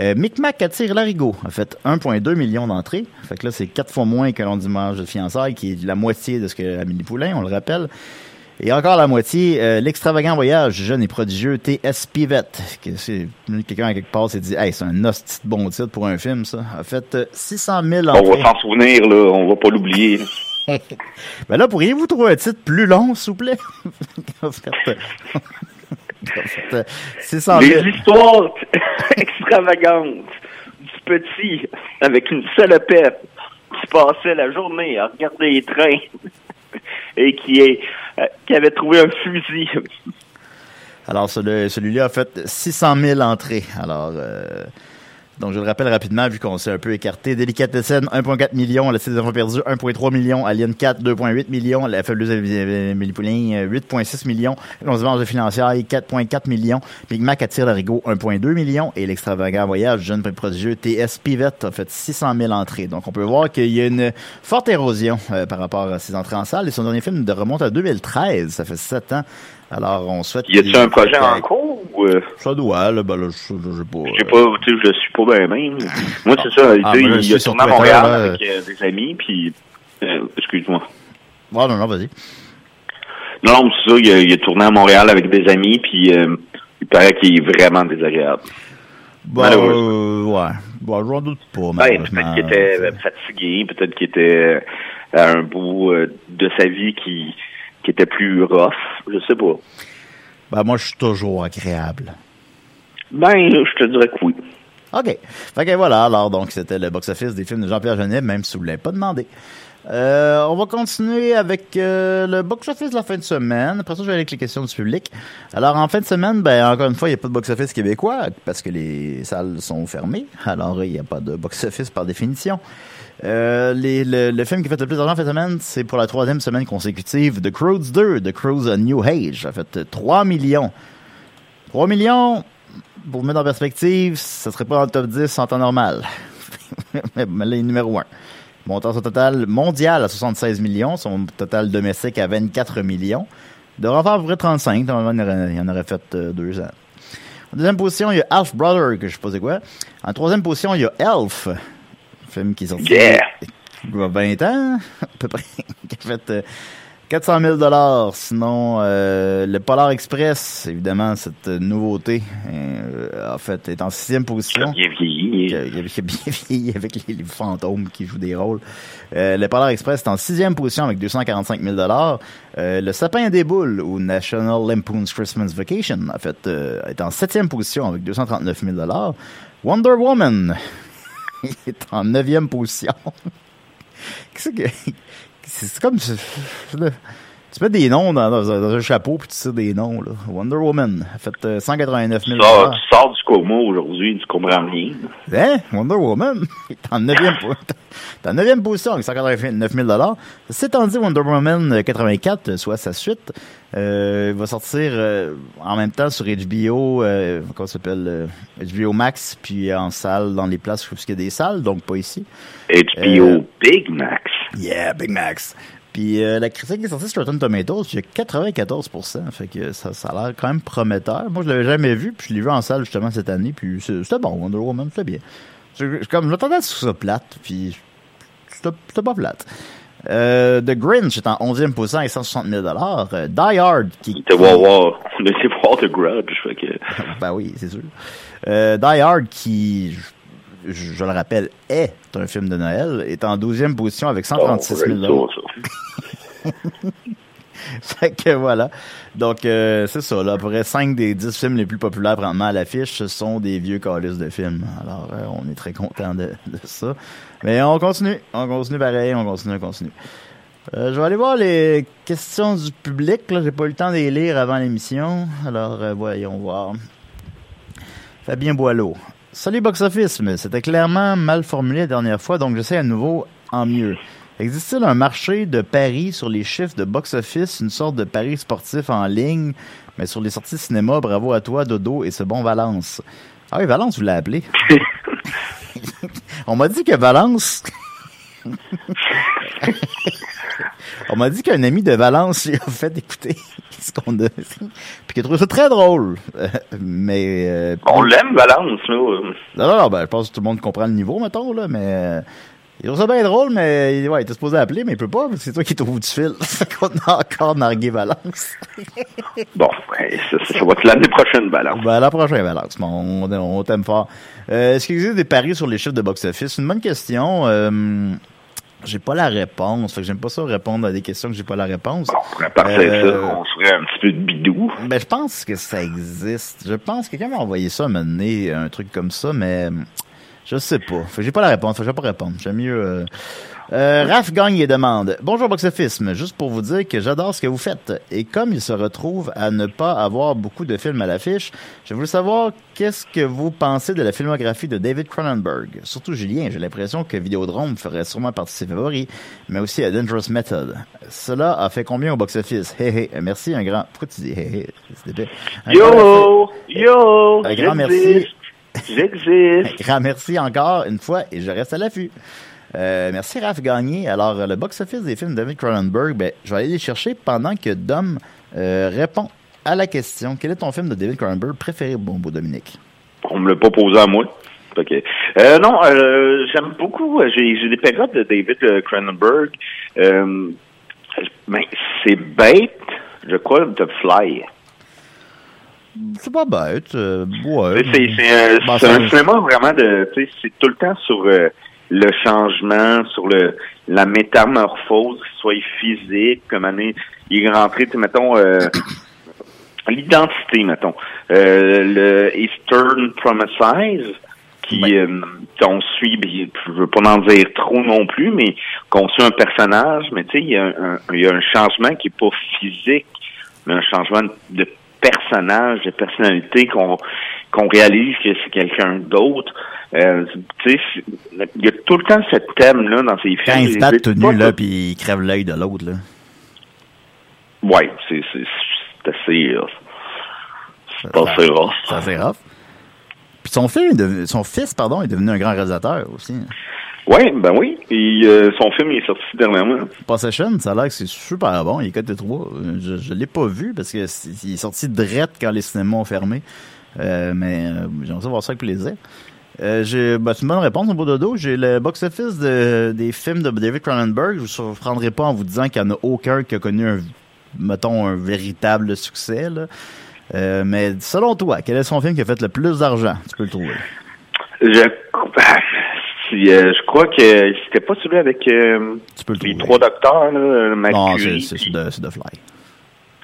A: Euh, Micmac attire Larigot a fait 1,2 million d'entrées. Fait que là, c'est quatre fois moins qu'un long dimanche de fiançailles, qui est la moitié de ce que Amélie Poulain, on le rappelle. Et encore la moitié, euh, l'extravagant voyage jeune et prodigieux T.S. Pivette, que quelqu'un à quelque part s'est dit, hey, c'est un hostie de bon titre pour un film, ça. A fait euh, 600 000
B: On
A: entrées.
B: va s'en souvenir, là. On va pas l'oublier.
A: Ben là, pourriez-vous trouver un titre plus long, s'il vous plaît? En fait, euh, en fait, euh, 600 000.
B: Les histoires extravagantes du petit avec une salopette qui passait la journée à regarder les trains et euh, qui avait trouvé un fusil.
A: Alors, celui- celui-là a fait 600 000 entrées. Alors, euh, donc je le rappelle rapidement, vu qu'on s'est un peu écarté. Delicatessen, 1,4 million. La Cité enfants perdus, 1,3 million. Alien 4, 2,8 millions. La fabuleuse Amélie Poulain, euh, 8,6 millions. Long dimanche de financière, 4,4 millions. Big Mac attire l'arigot, 1,2 million. Et l'extravagant voyage jeune prodigieux TS Pivette a fait 600 000 entrées. Donc, on peut voir qu'il y a une forte érosion euh, par rapport à ses entrées en salle. Et son dernier film remonte à 2013. Ça fait 7 ans. Alors, on souhaite...
B: Y a-t-il un projet en cours ou euh,
A: Ça doit, là, ben là, je, sais pas.
B: je sais pas, tu sais, je suis pas bien même. Moi c'est ça,
A: Ah, je
B: il a
A: sur
B: tourné à
A: Twitter,
B: Montréal
A: là.
B: avec euh, des amis puis euh, excuse-moi.
A: Ouais, non, non, vas-y.
B: Non, non, c'est ça, il a, il a tourné à Montréal avec des amis puis euh, il paraît qu'il est vraiment désagréable.
A: Bon, euh, ouais. Bon, j'en doute pas,
B: Ben, peut-être qu'il était euh, fatigué, peut-être qu'il était euh, à un bout euh, de sa vie qui, qui était plus rough, je sais pas.
A: Ben, moi, je suis toujours agréable.
B: Ben, je te dirais que oui.
A: OK. Fait que voilà, alors, donc, c'était le box-office des films de Jean-Pierre Genet, même si vous ne l'avez pas demandé. Euh, on va continuer avec euh, le box-office de la fin de semaine. Après ça, je vais aller avec les questions du public. Alors, en fin de semaine, ben, encore une fois, il n'y a pas de box-office québécois parce que les salles sont fermées. Alors, il n'y a pas de box-office par définition. Euh, le, film qui fait le plus d'argent de semaine, c'est pour la troisième semaine consécutive The Croods 2, The Croods New Age. Ça fait euh, 3 millions. 3 millions, pour vous mettre en perspective, ça serait pas dans le top 10 en temps normal. Mais là, il est numéro 1. Montant son total mondial à 76 millions, son total domestique à 24 millions. Il devrait en faire à peu près 35, normalement, il il en aurait fait euh, deux ans. En deuxième position, il y a Half Brother, que je sais pas c'est quoi. En troisième position, il y a Elf, film qui est sorti
B: Yeah!
A: il y a 20 ans, à peu près, qui a fait euh, 400 000 dollars. Sinon, euh, le Polar Express, évidemment, cette euh, nouveauté, euh, en fait, est en sixième position.
B: Vieilli.
A: Qui a, qui a bien vieilli avec les, les fantômes qui jouent des rôles. Euh, le Polar Express est en sixième position avec 245 000 dollars. Euh, le Sapin des boules ou National Lampoon's Christmas Vacation en fait euh, est en septième position avec 239 000 dollars. Wonder Woman est en neuvième position. C'est comme tu mets des noms dans, dans un- dans un chapeau puis tu tires des noms là. Wonder Woman a fait euh, 189 000
B: Tu sors, tu sors du coma aujourd'hui, tu comprends rien.
A: Hein? Wonder Woman? T'es en neuvième position avec 189 000 C'est étant dit, Wonder Woman euh, 84, euh, soit sa suite, euh, va sortir euh, en même temps sur HBO, euh, comment ça s'appelle? euh, HBO Max, puis en salle, dans les places où il y a des salles, donc pas ici.
B: HBO
A: Euh,
B: Big Max.
A: Yeah, Big Max. Puis euh, la critique est sortie sur Rotten Tomatoes, il y a 94 Fait que ça, ça a l'air quand même prometteur. Moi, je l'avais jamais vu, puis je l'ai vu en salle justement cette année, puis c'était bon, Wonder Woman, c'était bien. Comme, je m'attendais à ce que soit plate, puis c'était pas plate. Euh, The Grinch est en 11e position avec 160 000 euh, Die Hard, qui...
B: Était voir, voir, on était voir The Grudge, fait que...
A: ben oui, c'est sûr. Euh, Die Hard, qui, je, je le rappelle, est un film de Noël, est en 12e position avec 136 000
B: Oh, ça, ça.
A: Fait que voilà. Donc, euh, c'est ça. Là, à peu près 5 des 10 films les plus populaires présentement à l'affiche, ce sont des vieux calices de films. Alors, euh, on est très content de, de ça. Mais on continue. On continue pareil. On continue, on continue. Euh, je vais aller voir les questions du public. J'ai pas eu le temps de les lire avant l'émission. Alors, voyons voir. Fabien Boileau. Salut Box Office, mais c'était clairement mal formulé la dernière fois, donc j'essaie à nouveau en mieux. Existe-t-il un marché de paris sur les chiffres de box-office, une sorte de pari sportif en ligne, mais sur les sorties de cinéma, bravo à toi, Dodo, et ce bon Valence? Ah oui, Valence, vous l'avez appelé. On m'a dit que Valence... On m'a dit qu'un ami de Valence lui a fait écouter ce qu'on a puis qu'il a trouvé ça très drôle. Euh, mais... euh,
B: On l'aime, Valence, nous.
A: non, non, non, ben, je pense que tout le monde comprend le niveau, mettons, là, mais... euh, il trouve ça bien drôle, mais ouais, il était supposé appeler, mais il peut pas, parce que c'est toi qui es au bout du fil. Fait qu'on a encore nargué Valence.
B: Bon, ouais, ça, ça, ça va être l'année prochaine, Valence.
A: Ben, la prochaine, Valence. Bon, on, on t'aime fort. Euh, Est-ce qu'il existe des paris sur les chiffres de box-office? Une bonne question. Euh, j'ai pas la réponse. Fait que j'aime pas ça répondre à des questions que j'ai pas la réponse.
B: Bon, on pourrait partir
A: Euh,
B: ça, on serait un petit peu de bidou.
A: Ben, je pense que ça existe. Je pense que quelqu'un m'a envoyé ça, m'a donné un truc comme ça, mais je sais pas. Fait que j'ai pas la réponse. Fait que je vais pas répondre. J'aime mieux. Euh... Euh, Raph gagne et demande Bonjour Box Office, mais juste pour vous dire que j'adore ce que vous faites. Et comme il se retrouve à ne pas avoir beaucoup de films à l'affiche, je voulais savoir qu'est-ce que vous pensez de la filmographie de David Cronenberg. Surtout Julien, j'ai l'impression que Vidéodrome ferait sûrement partie de ses favoris, mais aussi à Dangerous Method. Cela a fait combien au Box Office Hé hé, merci un grand. Pourquoi tu dis hé C'est
B: Yo! Yo!
A: Un grand
B: j'existe, J'existe!
A: Un grand merci encore une fois et je reste à l'affût. Euh, merci Raph Gagné. Alors, le box-office des films de David Cronenberg, ben, je vais aller les chercher pendant que Dom euh, répond à la question. Quel est ton film de David Cronenberg préféré, bon beau Dominique?
B: On me l'a pas posé à moi. Ok. Euh, non, euh, j'aime beaucoup. J'ai des périodes de David Cronenberg. Euh, mais c'est bête, je crois, de Fly.
A: C'est pas bête. ouais.
B: C'est un,
A: ça-
B: un cinéma vraiment de. C'est tout le temps sur le changement, sur le la métamorphose, soit physique, comme année, il est rentré, tu sais, mettons, euh, l'identité, mettons. Euh, le Eastern Promises, qui euh, qu'on suit, bien, je veux pas en dire trop non plus, mais qu'on suit un personnage, mais tu sais, il y, a un, il y a un changement qui est pas physique, mais un changement de personnage, de personnalité qu'on qu'on réalise que c'est quelqu'un d'autre. Euh, tu sais, c'est- il y a tout le temps ce thème-là dans ces films.
A: Quand il se bat
B: C'est
A: tout là, puis il crève l'œil de l'autre, là.
B: Ouais, c'est c'est c'est assez euh, c'est assez rough.
A: C'est assez rough. Puis son, film son fils, pardon, est devenu un grand réalisateur aussi.
B: Ouais, ben oui. Et euh, son film il est sorti dernièrement.
A: Possession, ça a l'air que c'est super bon. Il est coté 3. Je, je l'ai pas vu parce que il est sorti direct quand les cinémas ont fermé. Euh, mais euh, j'aimerais ça voir ça avec plaisir. Euh, j'ai, bah, c'est une bonne réponse, au beau dodo. J'ai le box-office de, des films de David Cronenberg. Je vous surprendrai pas en vous disant qu'il n'y en a aucun qui a connu un, mettons, un véritable succès, là. Euh, mais selon toi, quel est son film qui a fait le plus d'argent? Tu peux le trouver.
B: Je si, euh, je crois que c'était pas celui avec
A: Tu peux le
B: les trois docteurs là,
A: non, c'est,
B: Mercury.
A: c'est, c'est de, c'est de Fly.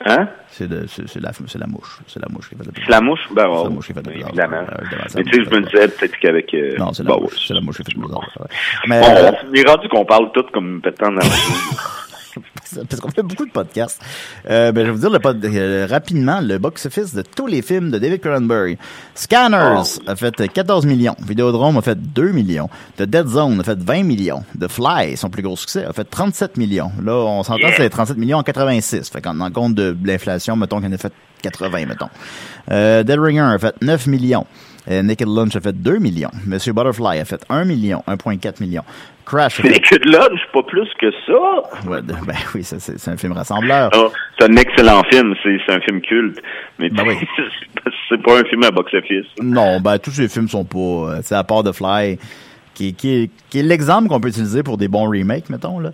B: Hein?
A: C'est, de, c'est, c'est la, c'est la mouche. C'est la mouche qui fait plus
B: C'est la mouche? Ben,
A: C'est
B: ouais,
A: la mouche qui fait d'argent.
B: évidemment.
A: C'est
B: Mais tu sais, je me disais peut-être qu'avec... euh,
A: Non, c'est la mouche.
B: ouais.
A: C'est la mouche qui fait d'argent. ouais. Mais,
B: Bon, on est rendu qu'on parle tout comme pétant dans la
A: parce qu'on fait beaucoup de podcasts. Euh, ben, je vais vous dire le pod- euh, rapidement le box-office de tous les films de David Cronenberg. Scanners
B: Oh.
A: a fait 14 millions. Vidéodrome a fait 2 millions. The Dead Zone a fait 20 millions. The Fly, son plus gros succès, a fait 37 millions. Là, on s'entend,
B: Yeah.
A: c'est 37 millions en 86. Fait qu'en en compte de l'inflation, mettons qu'il en a fait 80, mettons. Euh, Dead Ringer a fait 9 millions. Euh, Naked Lunch a fait 2 millions. Monsieur Butterfly a fait 1 million, 1,4 million. Crash.
B: Mais que de lunch, pas plus que ça.
A: Ouais, ben oui, c'est un film rassembleur.
B: Ah, c'est un excellent film, c'est un film culte. Mais
A: Ben oui.
B: c'est pas un film à box-office.
A: Non, ben tous ces films sont pas. euh, c'est à part de Fly, qui, qui est l'exemple qu'on peut utiliser pour des bons remakes, mettons là.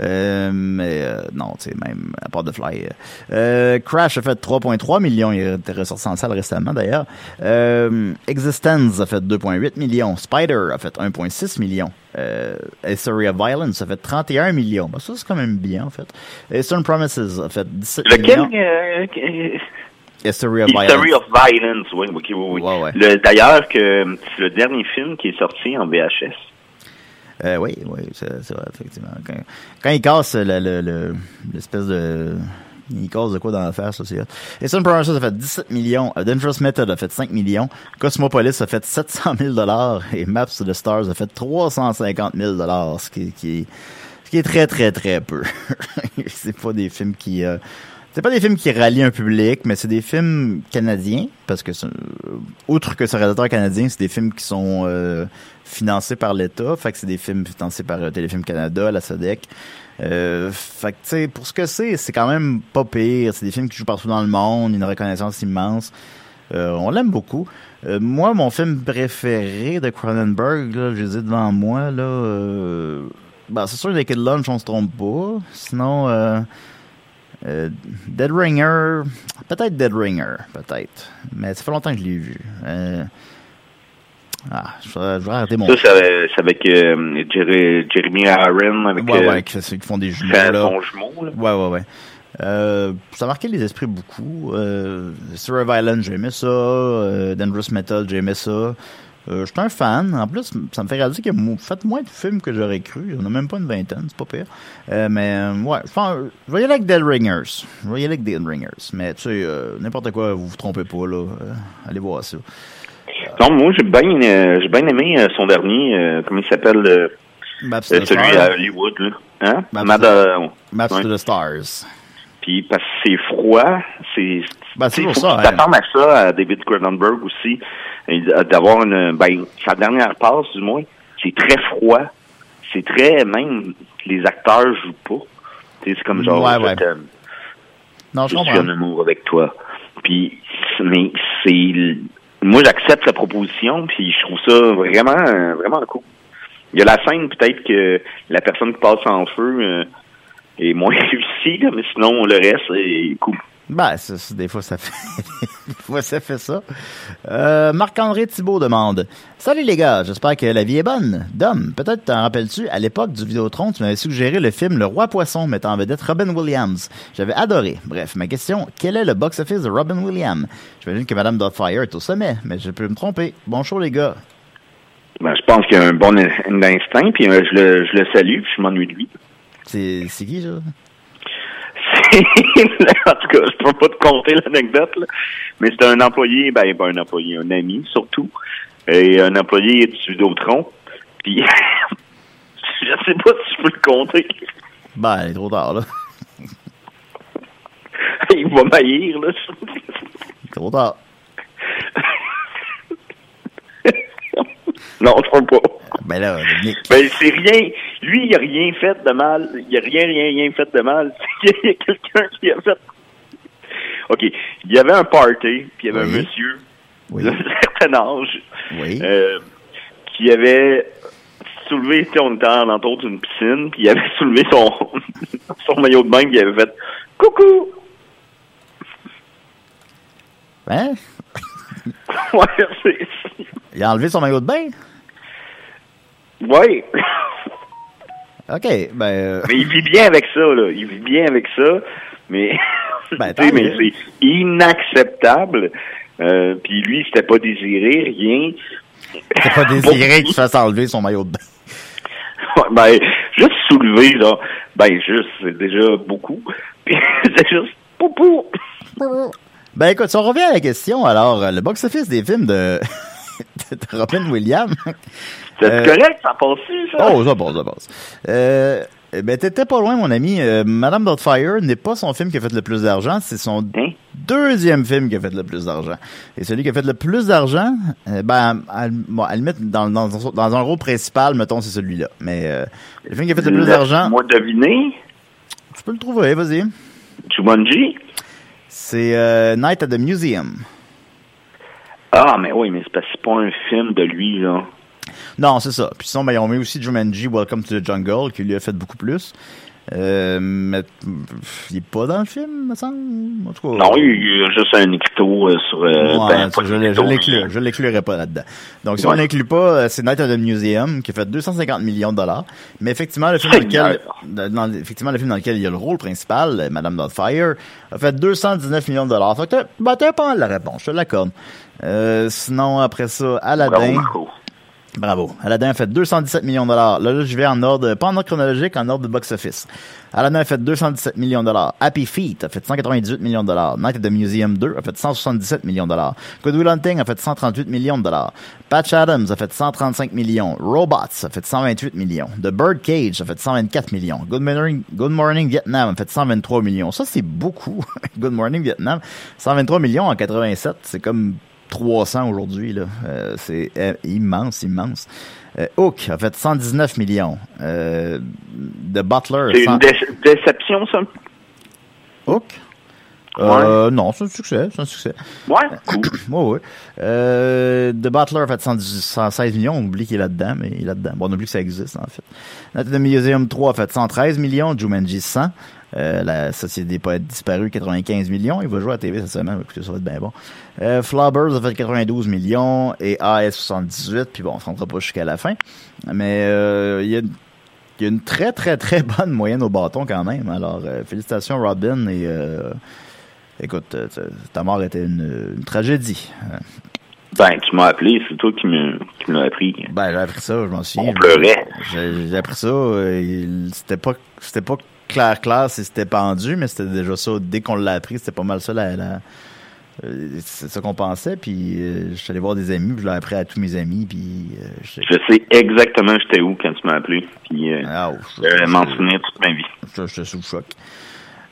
A: Euh, mais euh, non, tu sais même à part de Fly. euh, euh, Crash a fait 3.3 millions, il était ressorti en salle récemment d'ailleurs. Euh, Existence a fait 2.8 millions. Spider a fait 1.6 millions. Euh, History of Violence a fait 31 millions. Ben, ça c'est quand même bien en fait. Eastern Promises a fait 17
B: Lequel?
A: millions. History of Violence.
B: History of Violence, oui, oui, oui. oui.
A: Ouais, ouais.
B: Le- D'ailleurs, que c'est le dernier film qui est sorti en VHS.
A: Euh, oui, oui, c'est vrai, effectivement. Quand, quand il casse le- le- le- l'espèce de... Il casse de quoi dans l'affaire, ça, c'est. Eastern Promises a fait 17 millions. A Dangerous Method a fait 5 millions. Cosmopolis a fait 700 000 dollars. Et Maps to the Stars a fait 350 000 dollars, ce qui, qui ce qui est très, très, très peu. c'est pas des films qui... euh, c'est pas des films qui rallient un public, mais c'est des films canadiens, parce que, euh, outre que un réalisateur canadien, c'est des films qui sont euh, financés par l'État, fait que c'est des films financés par euh, Téléfilm Canada, la SODEC. Euh, fait que, tu sais, pour ce que c'est, c'est quand même pas pire. C'est des films qui jouent partout dans le monde, une reconnaissance immense. Euh, on l'aime beaucoup. Euh, moi, mon film préféré de Cronenberg, là, je les ai devant moi, là, euh, ben, c'est sûr, Naked Lunch, on se trompe pas. Sinon, euh, Dead Ringer, peut-être Dead Ringer, peut-être. Mais ça fait longtemps que je l'ai vu. Euh, ah, je vais, je vais arrêter mon...
B: Ça, c'est avec, euh, Jerry- Jeremy Aaron, avec
A: Ouais,
B: euh,
A: ouais, qui, fait- qui font des jumeaux, là.
B: son jumeau. Là.
A: Ouais, ouais, ouais. Ça a marqué les esprits beaucoup. Euh, Survival Island, j'ai aimé ça. Dangerous Metal, j'ai aimé ça. Euh, J'étais un fan. En plus, ça me fait réaliser qu'il a mo- fait moins de films que j'aurais cru. On a même pas une vingtaine, c'est pas pire. Euh, mais euh, ouais, je je vais y aller avec Dead Ringers. Je vais y aller avec Dead Ringers. Mais tu sais, n'importe quoi, vous vous trompez pas, là. Allez voir ça.
B: Non, moi, j'ai bien, j'ai bien aimé son dernier, comment il s'appelle,
A: Maps to the
B: celui à Hollywood, là. Hein?
A: Maps Maps
B: ouais.
A: to the Stars.
B: Puis parce que c'est froid, c'est
A: Ben, c'est pour ça,
B: que tu
A: hein.
B: à ça à David Cronenberg aussi d'avoir une ben sa dernière passe du moins, c'est très froid, c'est très même les acteurs jouent pas. C'est comme genre
A: Ouais, ouais.
B: t'aime,
A: Non, je
B: je suis en amour avec toi. Puis mais c'est moi j'accepte sa proposition puis je trouve ça vraiment euh, vraiment cool. Il y a la scène peut-être que la personne qui passe en feu euh, est moins réussie, là, mais sinon le reste est cool.
A: Ben, des fois, ça fait, des fois, ça fait ça. Euh, Marc-André Thibault demande Salut les gars, j'espère que la vie est bonne. Dom, peut-être t'en rappelles-tu, à l'époque du Vidéotron, tu m'avais suggéré le film Le Roi Poisson mettant en vedette Robin Williams. J'avais adoré. Bref, ma question quel est le box-office de Robin Williams? J'imagine que Madame Doubtfire est au sommet, mais je peux me tromper. Bon show, les gars.
B: Ben, je pense qu'il a un bon instinct, puis euh, je, le, je le salue, puis je m'ennuie de lui.
A: C'est qui, ça?
B: en tout cas, je peux pas te conter l'anecdote, là. mais c'était un employé, ben un employé, un ami surtout, et un employé du Vidéotron, puis je sais pas si je peux le compter.
A: Ben, il est trop tard, là.
B: Il va maillir, là.
A: Trop tard.
B: non, je crois pas.
A: Ben là, Dominique.
B: Ben, c'est rien. Lui, il a rien fait de mal. Il a rien, rien, rien fait de mal. Il y a quelqu'un qui a fait. OK. Il y avait un party, puis il y avait
A: Oui.
B: un monsieur
A: Oui.
B: d'un certain âge
A: Oui.
B: euh, qui avait soulevé, tu sais, on était en entour d'une piscine, puis il avait soulevé son, son maillot de bain, puis il avait fait Coucou!
A: Hein?
B: Ouais, c'est.
A: Il a enlevé son maillot de bain?
B: Ouais.
A: Ok, ben. euh,
B: Mais il vit bien avec ça, là. Il vit bien avec ça, mais,
A: Ben,
B: tu sais,
A: tant
B: mais c'est inacceptable. Euh, puis lui, c'était pas désiré, rien.
A: C'est pas désiré qu'il se fasse enlever son maillot de bain.
B: Ben, juste soulever, là, ben, juste, c'est déjà beaucoup. Puis c'est juste, poupou.
A: Ben écoute, si on revient à la question, alors, euh, le box-office des films de Robin Williams.
B: C'est
A: Euh,
B: correct, ça passe ça?
A: Oh, ça passe, ça passe. Euh, ben t'étais pas loin, mon ami. Euh, Madame Doubtfire n'est pas son film qui a fait le plus d'argent, c'est son
B: Hein?
A: deuxième film qui a fait le plus d'argent. Et celui qui a fait le plus d'argent, euh, ben, à, bon, à la limite, dans, dans, dans un rôle principal, mettons, c'est celui-là. Mais euh, le film qui a fait le plus d'argent,
B: Moi, deviner,
A: tu peux le trouver, vas-y.
B: Jumanji.
A: C'est Night at the Museum.
B: Ah, mais oui, mais c'est pas un film de lui, là.
A: Non, c'est ça. Puis sinon, ben, ils ont mis aussi Jumanji, Welcome to the Jungle, qui lui a fait beaucoup plus. Euh, mais il est pas dans le film, me semble. En tout cas,
B: Non, il y a juste un écriteau euh, sur... Euh,
A: Ouais,
B: ben,
A: ça, je l'inclurai pas là-dedans. Donc, si
B: Ouais.
A: on l'inclut pas, euh, c'est Night at the Museum, qui a fait 250 millions de dollars. Mais effectivement, le film dans lequel, dans- effectivement, le film dans lequel il y a le rôle principal, Madame Doubtfire, a fait 219 millions de dollars. Fait que ben, t'as pas la réponse, je te l'accorde. Euh, sinon, après ça, Aladdin. Bravo. Aladdin a fait 217 millions de dollars. Là, là, je vais en ordre, pas en ordre chronologique, en ordre de box-office. Aladdin a fait 217 millions de dollars. Happy Feet a fait 198 millions de dollars. Night at the Museum 2 a fait 177 millions de dollars. Good Will Hunting a fait 138 millions de dollars. Patch Adams a fait 135 millions. Robots a fait 128 millions. The Birdcage a fait 124 millions. Good Morning, Good Morning Vietnam a fait 123 millions. Ça, c'est beaucoup. Good Morning Vietnam. 123 millions en 87. C'est comme 300 aujourd'hui. Euh, c'est euh, immense, immense. Euh, Hook a fait 119 millions. Euh, The Butler...
B: C'est
A: 100
B: une dé- déception, ça?
A: Hook? Euh, non, c'est un succès, c'est un succès.
B: Ouais, cool.
A: Ouais, ouais. Euh, The Butler a fait 110 116 millions, on oublie qu'il est là-dedans, mais il est là-dedans. Bon, on oublie que ça existe, en fait. Night at the Museum 3 a fait 113 millions, Jumanji 100. Euh, la Société des Poètes disparus, 95 millions. Il va jouer à la TV cette semaine. Écoutez, ça va être bien bon. Euh, a fait 92 millions et AS 78. Puis bon, on ne rentrera pas jusqu'à la fin. Mais euh, il y a une il y a une très, très, très bonne moyenne au bâton quand même. Alors, euh, félicitations Robin et euh, écoute, euh, ta- mort était une, une tragédie.
B: Ben, tu m'as appelé, c'est toi qui me, qui me l'as appris.
A: Ben, j'ai appris ça, je m'en souviens.
B: On pleurait.
A: J'ai appris ça. C'était pas, c'était pas clair, clair si c'était pendu, mais c'était déjà ça. Dès qu'on l'a appris, c'était pas mal ça. La, la- euh, c'est ça qu'on pensait. Puis, euh, je suis allé voir des amis, puis je l'ai appris à tous mes amis. Puis, euh,
B: Je sais exactement j'étais où quand tu m'as appelé. Puis, euh,
A: Ah, oh,
B: je vais m'en souvenir toute ma vie.
A: Je- J'étais sous le choc.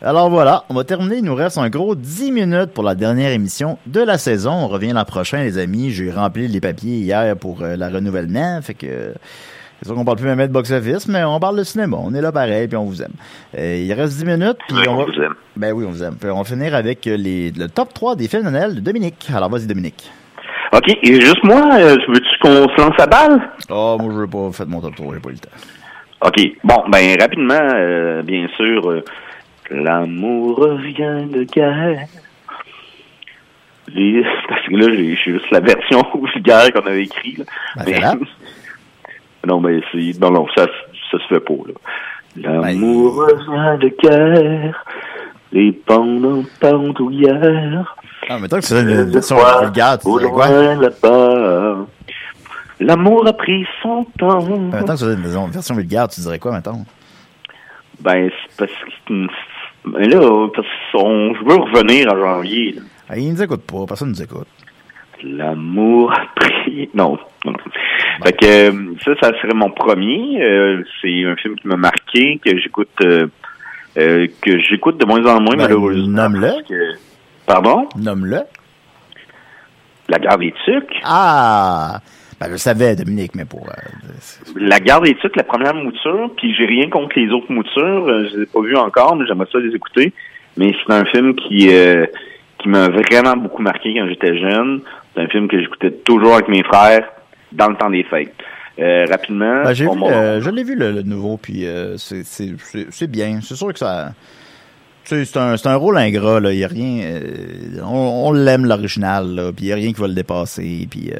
A: Alors voilà, on va terminer. Il nous reste un gros 10 minutes pour la dernière émission de la saison. On revient l'an prochain, les amis. J'ai rempli les papiers hier pour la renouvellement. Fait que c'est sûr qu'on parle plus même de box-office, mais on parle de cinéma. On est là pareil, puis on vous aime. Euh, il reste 10 minutes, puis
B: Ouais,
A: on
B: on
A: va...
B: vous aime.
A: Ben oui, on vous aime. Puis on va finir avec euh, les, le top 3 des films de Noël de Dominique. Alors vas-y, Dominique.
B: OK, et juste moi, euh, veux-tu qu'on se lance à balle?
A: Oh, moi, je veux pas faire mon top 3, j'ai pas eu le temps.
B: OK. Bon, ben rapidement, euh, bien sûr, euh, l'amour revient de guerre. Les... Parce que là, j'ai j'ai juste la version vulgaire qu'on avait écrite.
A: Ben.
B: non, mais c'est... Non, non, ça, ça se fait pas, là.
A: Ben,
B: L'amour revient de guerre. Les pentes en pendouillère.
A: Ah, mettons que c'est une version vulgaire, tu dirais quoi?
B: là-bas. L'amour a pris son temps.
A: Ben, Mettons que c'est une version, vulgaire, tu dirais quoi, mettons?
B: Ben, c'est parce que. Ben là, parce qu'on, je veux revenir en janvier. là.
A: Ah, ils nous écoutent pas, personne nous écoute.
B: L'amour a pris. Non. non. Fait que euh, ça, ça serait mon premier. Euh, c'est un film qui m'a marqué, que j'écoute euh, euh, que j'écoute de moins en moins,
A: Ben,
B: malheureusement.
A: nomme-le.
B: que- Pardon?
A: Nomme-le.
B: La garde des tucs.
A: Ah! Ben, je savais, Dominique, mais pour...
B: La garde des tucs, la première mouture, puis j'ai rien contre les autres moutures. Je les ai pas vues encore, mais j'aimerais ça les écouter. Mais c'est un film qui qui m'a vraiment beaucoup marqué quand j'étais jeune. C'est un film que j'écoutais toujours avec mes frères dans le temps des fêtes. Euh, rapidement,
A: ben, vu, euh, je l'ai vu, le, le nouveau, puis euh, c'est- bien. C'est sûr que ça... C'est un, rôle ingrat, là. Il y a rien... euh, on on l'aime, l'original, là, puis il y a rien qui va le dépasser, puis...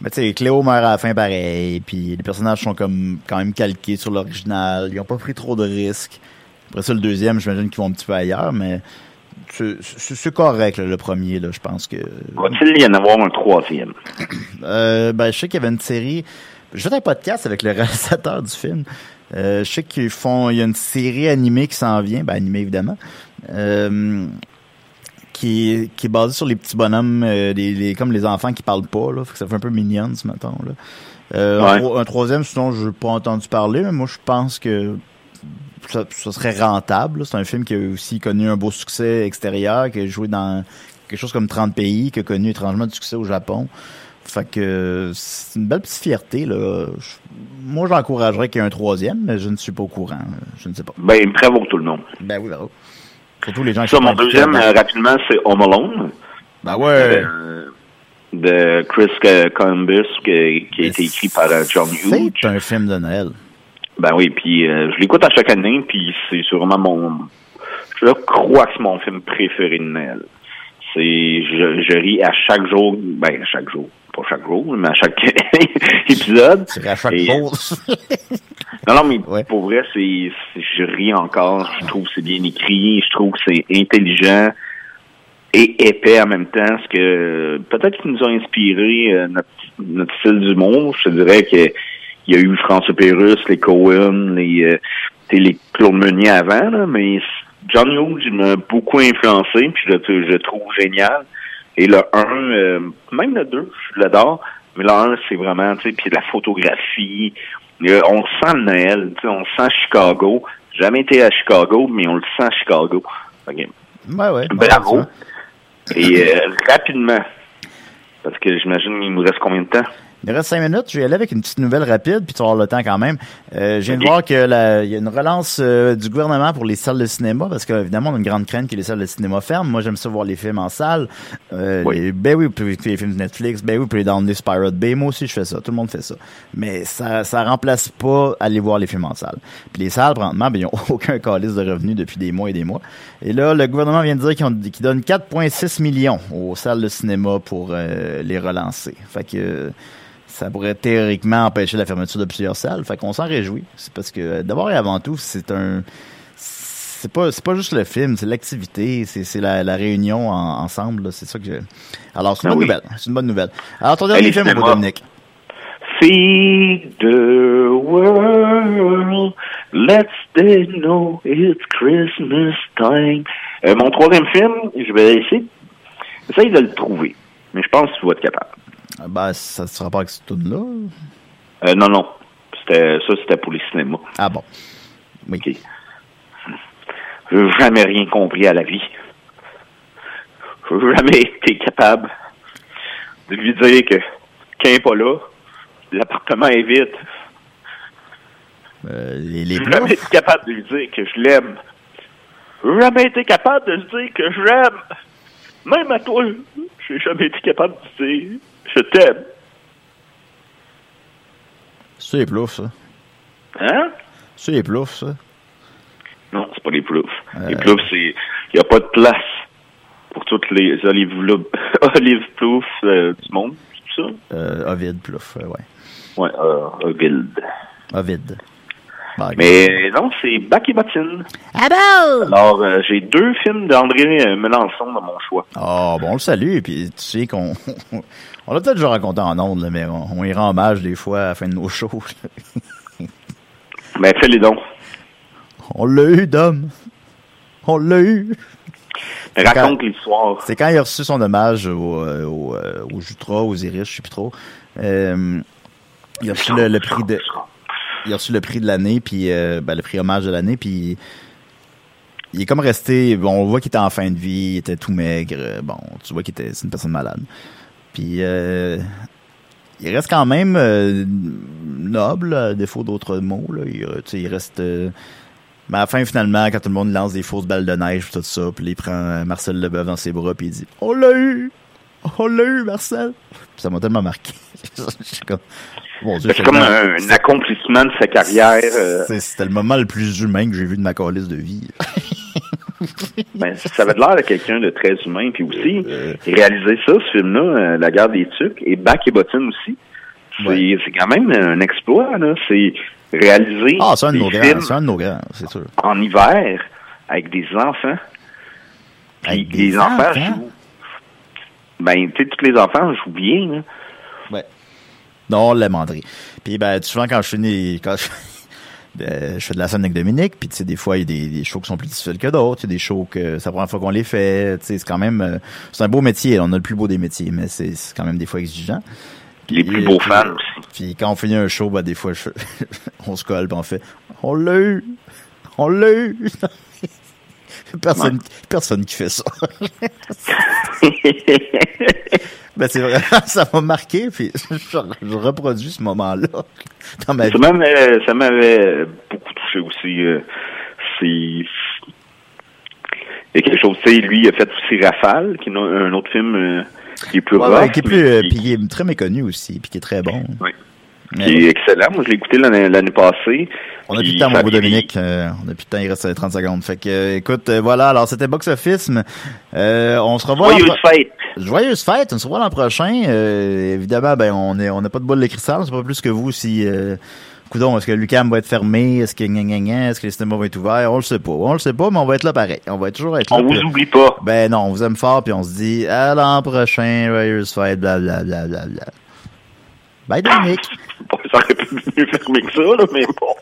A: mais tu sais, Cléo meurt à la fin pareil, puis les personnages sont comme quand même calqués sur l'original. Ils ont pas pris trop de risques. Après ça, le deuxième, j'imagine qu'ils vont un petit peu ailleurs, mais c'est- correct, là, le premier, là, je pense que...
B: Va-t-il y en avoir un troisième?
A: Euh, ben, je sais qu'il y avait une série. J'ai fait un podcast avec le réalisateur du film. Euh, je sais qu'ils font. Il y a une série animée qui s'en vient, ben animée évidemment, euh, qui, est- qui est basée sur les petits bonhommes, les, les- comme les enfants qui parlent pas là. Fait que ça fait un peu minions, mettons là. Euh, un,
B: Ouais.
A: un troisième, sinon je n'ai pas entendu parler, mais moi je pense que ça, ça serait rentable. C'est un film qui a aussi connu un beau succès extérieur, qui a joué dans quelque chose comme 30 pays, qui a connu étrangement du succès au Japon. Fait que c'est une belle petite fierté. Là. Je- moi, j'encouragerais qu'il y ait un troisième, mais je ne suis pas au courant. Je ne sais pas.
B: Ben, bravo tout le monde.
A: Ben oui, bravo. Surtout les gens qui
B: Ça,
A: sont
B: mon deuxième, euh, rapidement, c'est Home Alone.
A: Ben ouais.
B: euh, de Chris euh, Columbus, que- qui a été écrit par John Hughes.
A: C'est un film de Noël.
B: Ben oui, puis euh, je l'écoute à chaque année, puis c'est sûrement mon... Je crois que c'est mon film préféré de Noël. C'est... Je, je ris à chaque jour, ben à chaque jour, pas chaque jour, mais à chaque épisode.
A: C'est à chaque
B: Et-
A: jour.
B: Non, non, mais
A: Ouais.
B: pour vrai, c'est, c'est- je ris encore. Je trouve que c'est bien écrit. Je trouve que c'est intelligent. et épais en même temps, ce que peut-être qu'ils nous ont inspiré euh, notre, notre style d'humour. Je te dirais que il y a eu François Pérus, les Cohen, les, euh, les Claude Meunier avant, là, mais John Hughes il m'a beaucoup influencé, puis je, le- je trouve génial. Et le 1, euh, même le 2, je l'adore, mais le 1, c'est vraiment, tu sais, puis la photographie, euh, on sent le Noël, tu sais, on sent Chicago. Jamais été à Chicago, mais on le sent à Chicago.
A: Ouais, ouais.
B: Bravo.
A: Ouais,
B: Et euh, rapidement, parce que j'imagine qu'il nous reste combien de temps?
A: Il reste cinq minutes. Je vais aller avec une petite nouvelle rapide, puis tu vas avoir le temps quand même. Euh, je viens de voir que la- il y a une relance euh, du gouvernement pour les salles de cinéma, parce qu'évidemment, on a une grande crainte que les salles de cinéma ferment. Moi, j'aime ça voir les films en salle. Euh,
B: Oui.
A: les- ben oui, puis les films de Netflix, ben oui, puis les downloads Pirate Bay. Moi aussi, je fais ça. Tout le monde fait ça. Mais ça ça remplace pas aller voir les films en salle. Puis les salles, présentement, ben, ils ont aucun calice de revenus depuis des mois et des mois. Et là, le gouvernement vient de dire qu'ils qu'ils donnent 4,6 millions aux salles de cinéma pour euh, les relancer. Fait que ça pourrait théoriquement empêcher la fermeture de plusieurs salles. Fait qu'on s'en réjouit. C'est parce que euh, d'abord et avant tout, c'est un c'est pas c'est pas juste le film, c'est l'activité, c'est c'est la, la réunion en- ensemble. C'est ça que je... Alors c'est une
B: Ah
A: bonne
B: oui.
A: nouvelle. C'est une bonne nouvelle. Alors ton dernier film. Dominique.
B: Feed the world, let's they know it's Christmas time. Euh, mon troisième film, je vais essayer, essayer de le trouver, mais je pense que tu vas être capable.
A: Ben ça sera pas avec ce tune là.
B: Euh, non, non, c'était ça, c'était pour les cinémas.
A: Ah bon. Oui.
B: Ok. J'ai jamais rien compris à la vie. J'ai jamais été capable de lui dire que quand il n'est pas là, l'appartement est vide.
A: Euh, les
B: jamais été capable de lui dire que je l'aime. J'ai jamais été capable de lui dire que je l'aime. Même à toi, j'ai jamais été capable de dire je t'aime.
A: C'est les ploufs, ça.
B: Hein?
A: C'est les ploufs, ça.
B: Non, c'est pas les ploufs.
A: Euh.
B: Les ploufs, c'est. Il n'y a pas de place pour toutes les olives, olives ploufs euh, du monde. C'est ça?
A: Euh, Ovid, plouf, euh, ouais.
B: Ouais, euh, Ovid.
A: Ovid.
B: Mais non, c'est Bac et Bottine.
A: Ah bon?
B: Alors, euh, j'ai deux films d'André euh, Melançon dans mon choix.
A: Ah, bon, on le salue, puis tu sais qu'on... on l'a peut-être déjà raconté en ondes, là, mais on, on y rend hommage des fois à la fin de nos shows.
B: Ben, fais les dons.
A: on l'a eu, Dom. On l'a eu.
B: Raconte l'histoire.
A: C'est quand il a reçu son hommage au, euh, au, au Jutra, aux Iris, je sais plus trop. Euh, il a reçu le, le prix de... Il a reçu le prix de l'année, puis euh, ben, le prix hommage de l'année, puis il est comme resté. Bon, on voit qu'il était en fin de vie, il était tout maigre. euh, Bon, tu vois qu'il était c'est une personne malade. Puis euh, il reste quand même euh, noble, à défaut d'autres mots. Là. Il, il reste. euh, mais à la fin, finalement, quand tout le monde lance des fausses balles de neige, tout ça, puis il prend euh, Marcel Leboeuf dans ses bras, puis il dit On l'a eu On l'a eu, Marcel Puis ça m'a tellement marqué. Comme.
B: C'est comme un, un accomplissement de sa carrière.
A: C'était le moment le plus humain que j'ai vu de ma calice de vie.
B: ben, ça avait l'air de quelqu'un de très humain. Puis aussi,
A: Euh,
B: réaliser ça, ce film-là, euh, La guerre des tucs, et Bac et Bottine aussi, c'est
A: Ouais.
B: quand même un exploit. là. C'est réaliser
A: Ah, c'est un de nos grands,
B: films
A: un de nos grands, c'est sûr.
B: en hiver avec des enfants.
A: Avec des
B: les enfants,
A: enfants?
B: jouent. Ben, tu sais, tous les enfants jouent bien. Là.
A: Non, on l'aime, André. Puis, ben, souvent, quand je finis, quand je, euh, je fais de la scène avec Dominique, puis, tu sais, des fois, il y a des, des shows qui sont plus difficiles que d'autres. Il y a des shows que c'est la première fois qu'on les fait. Tu sais, c'est quand même, euh, c'est un beau métier. On a le plus beau des métiers, mais c'est quand même des fois exigeant.
B: Les plus beaux
A: puis-
B: fans aussi.
A: Puis, quand on finit un show, ben, des fois, je- on se colle, puis on fait, on l'a eu! On l'a eu! personne, personne qui fait ça. Ben, c'est vraiment, ça m'a marqué, puis je, je reproduis ce moment-là dans ma vie.
B: ça m'avait ça m'avait beaucoup touché aussi. euh, c'est il y a quelque chose, tu sais, lui, il a fait aussi Rafale, qui est un autre film euh, qui est plus
A: Ouais,
B: rough,
A: ouais, qui est plus, euh, puis qui est très méconnu aussi, puis qui est très bon.
B: Oui qui est excellent. Moi, je l'ai écouté l'année passée.
A: On n'a plus de temps, mon beau Dominique. Euh, on n'a plus de temps, il reste euh, 30 secondes. Fait que, euh, écoute, voilà, alors c'était Box Office. on se revoit.
B: Joyeuse fête.
A: Joyeuse fête, on se revoit l'an prochain. évidemment, ben, on est, on n'a pas de boule de cristal, c'est pas plus que vous si, Coudon, est-ce que Lucam va être fermé? Est-ce que est-ce que les cinémas vont être ouverts? On le sait pas. On le sait pas, mais on va être là pareil. On va toujours être là.
B: On vous oublie pas.
A: Ben non, on vous aime fort, puis on se dit à l'an prochain, joyeuse fête, blablabla. Bye Dominique.
B: Bon, ça aurait pu mieux fermer que ça, là, mais bon.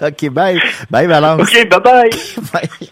A: OK, bye. Bye, Valence.
B: OK, bye-bye. bye. bye.
A: bye.